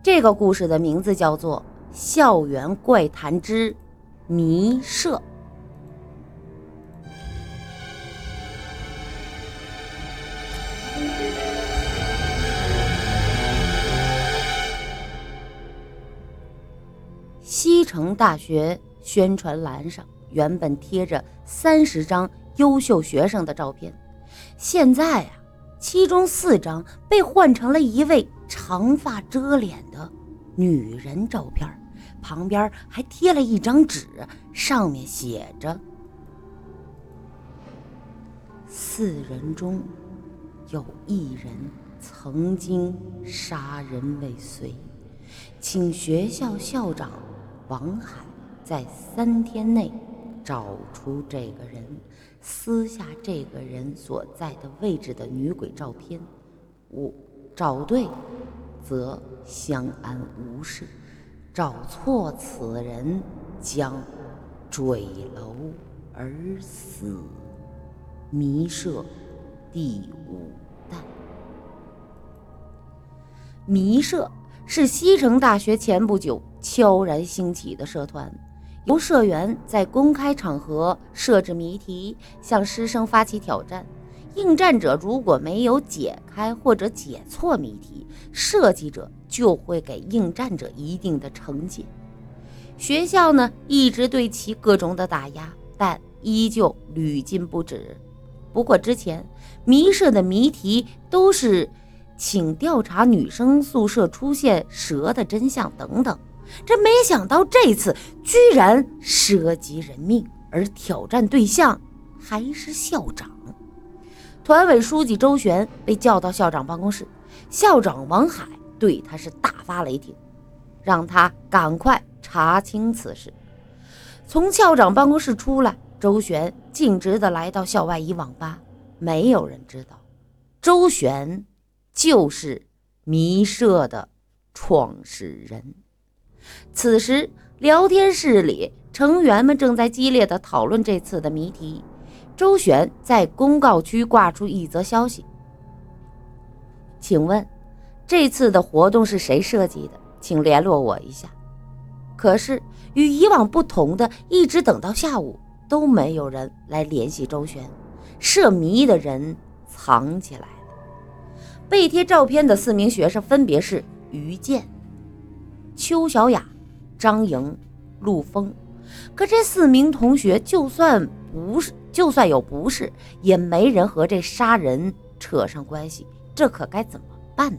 这个故事的名字叫做《校园怪谈之迷社》。西城大学宣传栏上原本贴着三十张优秀学生的照片，现在啊，其中四张被换成了一位长发遮脸的女人照片，旁边还贴了一张纸，上面写着：“四人中有一人曾经杀人未遂，请学校校长。”王海在三天内找出这个人，撕下这个人所在的位置的女鬼照片。五找对，则相安无事；找错此人，将坠楼而死。迷社第五弹。迷社是西城大学前不久。悄然兴起的社团，由社员在公开场合设置谜题，向师生发起挑战。应战者如果没有解开或者解错谜题，设计者就会给应战者一定的惩戒。学校呢，一直对其各种的打压，但依旧屡禁不止。不过之前谜社的谜题都是请调查女生宿舍出现蛇的真相等等。这没想到这次居然涉及人命，而挑战对象还是校长。团委书记周旋被叫到校长办公室，校长王海对他是大发雷霆，让他赶快查清此事。从校长办公室出来，周旋径直的来到校外一网吧。没有人知道，周旋就是迷社的创始人。此时，聊天室里成员们正在激烈的讨论这次的谜题。周旋在公告区挂出一则消息：“请问，这次的活动是谁设计的？请联络我一下。”可是与以往不同的，一直等到下午都没有人来联系周旋。设谜的人藏起来了。被贴照片的四名学生分别是于健。邱小雅、张莹、陆峰，可这四名同学就算不是，就算有不是，也没人和这杀人扯上关系，这可该怎么办呢？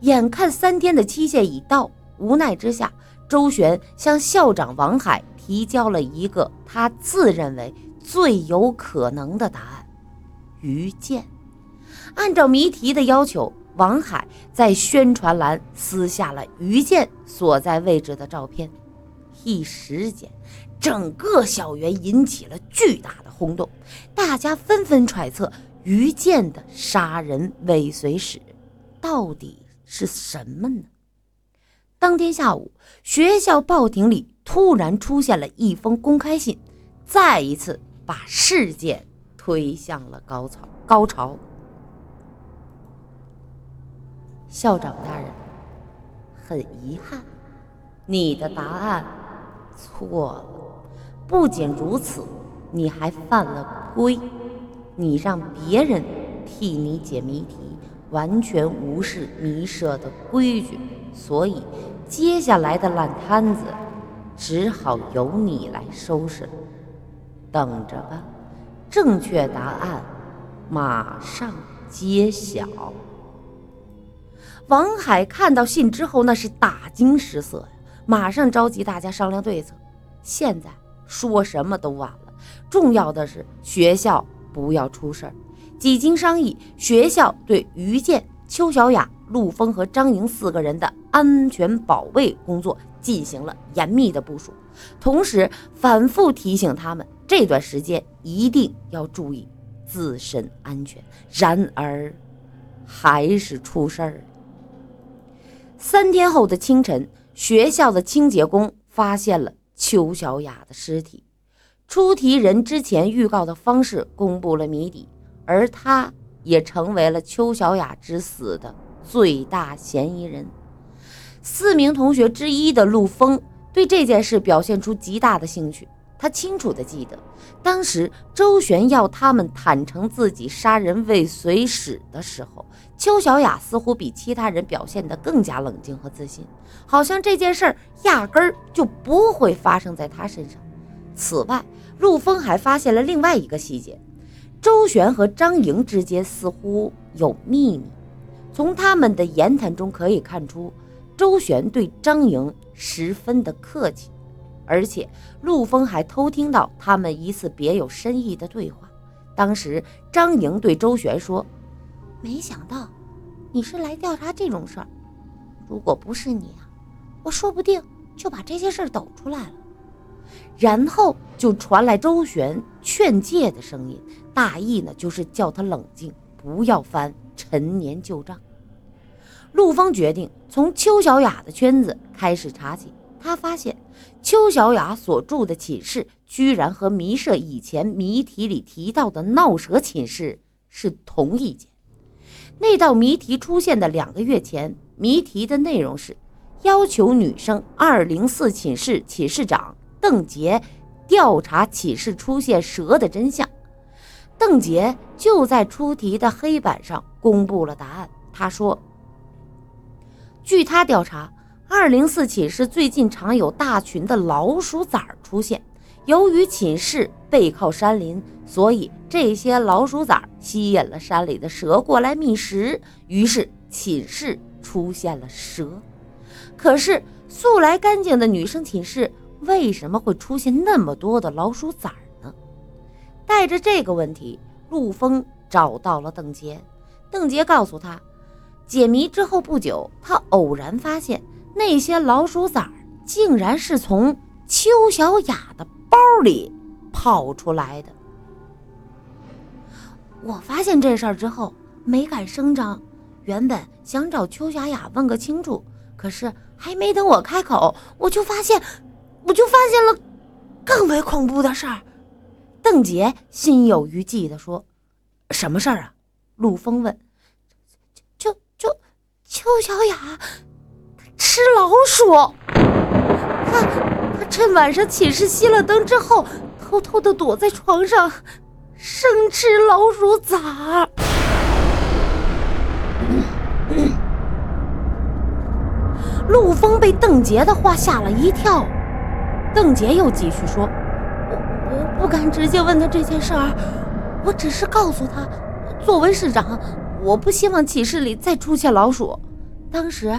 眼看三天的期限已到，无奈之下，周旋向校长王海提交了一个他自认为最有可能的答案：于建。按照谜题的要求。王海在宣传栏撕下了于健所在位置的照片，一时间，整个校园引起了巨大的轰动，大家纷纷揣测于健的杀人未遂史到底是什么呢？当天下午，学校报亭里突然出现了一封公开信，再一次把事件推向了高潮。高潮。校长大人，很遗憾，你的答案错了。不仅如此，你还犯了规，你让别人替你解谜题，完全无视谜社的规矩，所以接下来的烂摊子只好由你来收拾。等着吧，正确答案马上揭晓。王海看到信之后，那是大惊失色呀，马上召集大家商量对策。现在说什么都晚了，重要的是学校不要出事儿。几经商议，学校对于建、邱小雅、陆峰和张莹四个人的安全保卫工作进行了严密的部署，同时反复提醒他们这段时间一定要注意自身安全。然而，还是出事儿了。三天后的清晨，学校的清洁工发现了邱小雅的尸体。出题人之前预告的方式公布了谜底，而他也成为了邱小雅之死的最大嫌疑人。四名同学之一的陆峰对这件事表现出极大的兴趣。他清楚地记得，当时周旋要他们坦诚自己杀人未遂史的时候，邱小雅似乎比其他人表现得更加冷静和自信，好像这件事儿压根儿就不会发生在他身上。此外，陆峰还发现了另外一个细节：周旋和张莹之间似乎有秘密。从他们的言谈中可以看出，周旋对张莹十分的客气。而且，陆峰还偷听到他们一次别有深意的对话。当时，张莹对周旋说：“没想到你是来调查这种事儿。如果不是你啊，我说不定就把这些事儿抖出来了。”然后就传来周旋劝诫的声音，大意呢就是叫他冷静，不要翻陈年旧账。陆峰决定从邱小雅的圈子开始查起。他发现邱小雅所住的寝室居然和谜社以前谜题里提到的闹蛇寝室是同一间。那道谜题出现的两个月前，谜题的内容是要求女生二零四寝室寝室长邓杰调查寝室出现蛇的真相。邓杰就在出题的黑板上公布了答案。他说：“据他调查。”二零四寝室最近常有大群的老鼠崽儿出现，由于寝室背靠山林，所以这些老鼠崽儿吸引了山里的蛇过来觅食，于是寝室出现了蛇。可是素来干净的女生寝室为什么会出现那么多的老鼠崽儿呢？带着这个问题，陆峰找到了邓杰。邓杰告诉他，解谜之后不久，他偶然发现。那些老鼠崽竟然是从邱小雅的包里跑出来的。我发现这事儿之后没敢声张，原本想找邱小雅问个清楚，可是还没等我开口，我就发现，我就发现了更为恐怖的事儿。邓杰心有余悸地说：“什么事儿啊？”陆峰问。“就就邱小雅。”吃老鼠，他他趁晚上寝室熄了灯之后，偷偷的躲在床上，生吃老鼠崽儿。陆峰被邓杰的话吓了一跳，邓杰又继续说：“我我不敢直接问他这件事儿，我只是告诉他，作为市长，我不希望寝室里再出现老鼠。当时。”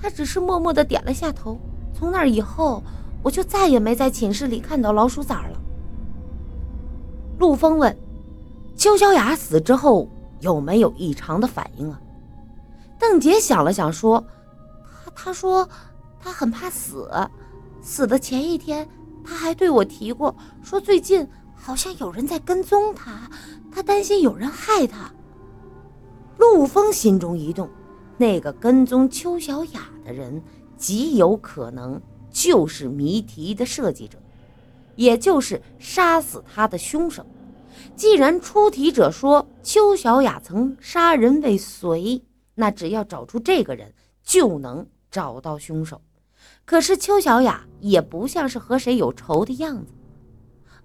他只是默默的点了下头。从那以后，我就再也没在寝室里看到老鼠崽了。陆峰问：“邱小雅死之后有没有异常的反应啊？”邓杰想了想说：“他他说他很怕死，死的前一天他还对我提过，说最近好像有人在跟踪他，他担心有人害他。”陆峰心中一动。那个跟踪邱小雅的人，极有可能就是谜题的设计者，也就是杀死他的凶手。既然出题者说邱小雅曾杀人未遂，那只要找出这个人，就能找到凶手。可是邱小雅也不像是和谁有仇的样子。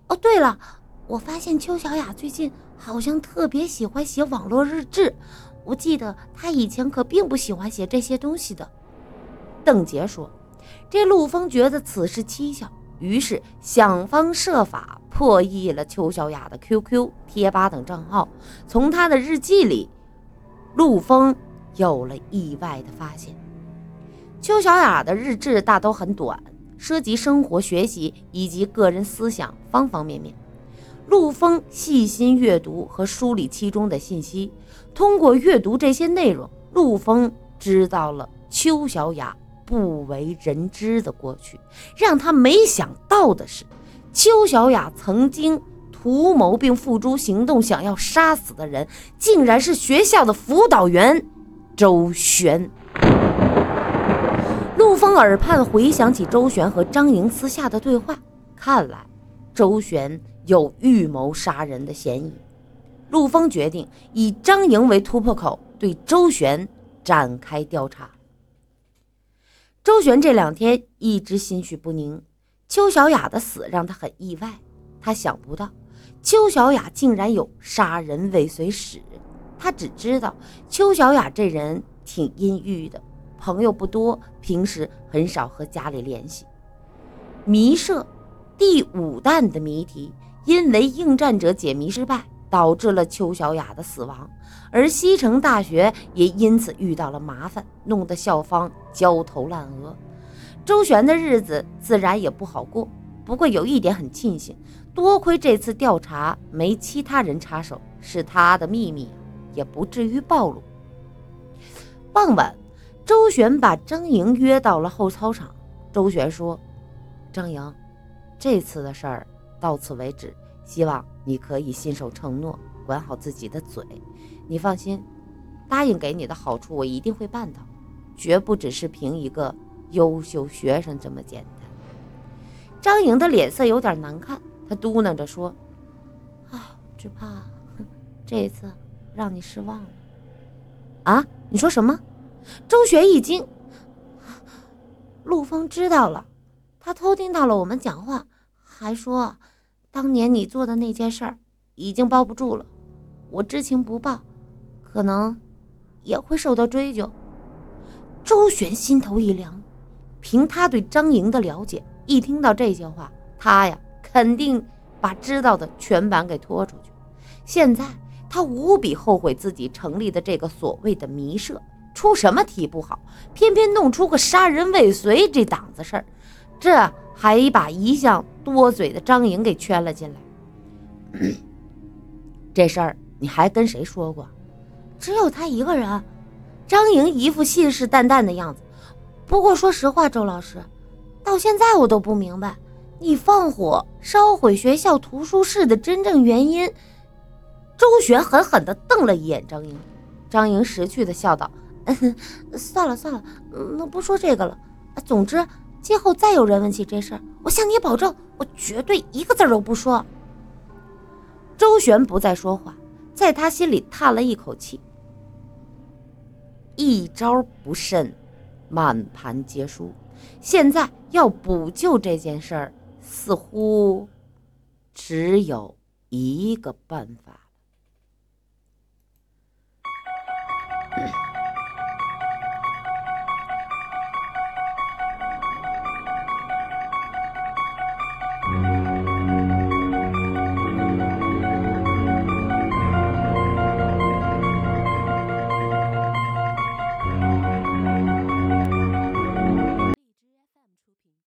哦，对了，我发现邱小雅最近好像特别喜欢写网络日志。我记得他以前可并不喜欢写这些东西的。邓杰说：“这陆峰觉得此事蹊跷，于是想方设法破译了邱小雅的 QQ、贴吧等账号。从他的日记里，陆峰有了意外的发现。邱小雅的日志大都很短，涉及生活、学习以及个人思想方方面面。陆峰细心阅读和梳理其中的信息。”通过阅读这些内容，陆峰知道了邱小雅不为人知的过去。让他没想到的是，邱小雅曾经图谋并付诸行动，想要杀死的人，竟然是学校的辅导员周旋。陆峰耳畔回想起周旋和张莹私下的对话，看来周旋有预谋杀人的嫌疑。陆峰决定以张莹为突破口，对周旋展开调查。周旋这两天一直心绪不宁，邱小雅的死让他很意外。他想不到邱小雅竟然有杀人未遂史。他只知道邱小雅这人挺阴郁的，朋友不多，平时很少和家里联系。迷社第五弹的谜题，因为应战者解谜失败，导致了邱小雅的死亡，而西城大学也因此遇到了麻烦，弄得校方焦头烂额。周旋的日子自然也不好过。不过有一点很庆幸，多亏这次调查没其他人插手，是他的秘密也不至于暴露。傍晚，周旋把张莹约到了后操场。周旋说。张莹，这次的事儿到此为止，希望你可以信守承诺，管好自己的嘴。你放心，答应给你的好处我一定会办到，绝不只是凭一个优秀学生这么简单。张莹的脸色有点难看，她嘟囔着说：“啊，只怕这一次让你失望了。”啊，你说什么？周雪一惊，陆枫知道了。他偷听到了我们讲话，还说，当年你做的那件事儿已经包不住了。我知情不报，可能也会受到追究。周旋心头一凉，凭他对张莹的了解，一听到这些话，他呀肯定把知道的全版给拖出去。现在他无比后悔自己成立的这个所谓的迷社，出什么题不好，偏偏弄出个杀人未遂这档子事儿。这还把一向多嘴的张莹给圈了进来。这事儿你还跟谁说过？只有他一个人。张莹一副信誓旦旦的样子。不过说实话，周老师，到现在我都不明白，你放火烧毁学校图书室的真正原因。周旋狠狠地瞪了一眼张莹。张莹识趣的笑道：“ 算了算了，那不说这个了。总之。”今后再有人问起这事儿，我向你保证，我绝对一个字都不说。周旋不再说话，在他心里叹了一口气。一招不慎，满盘皆输。现在要补救这件事儿，似乎只有一个办法了。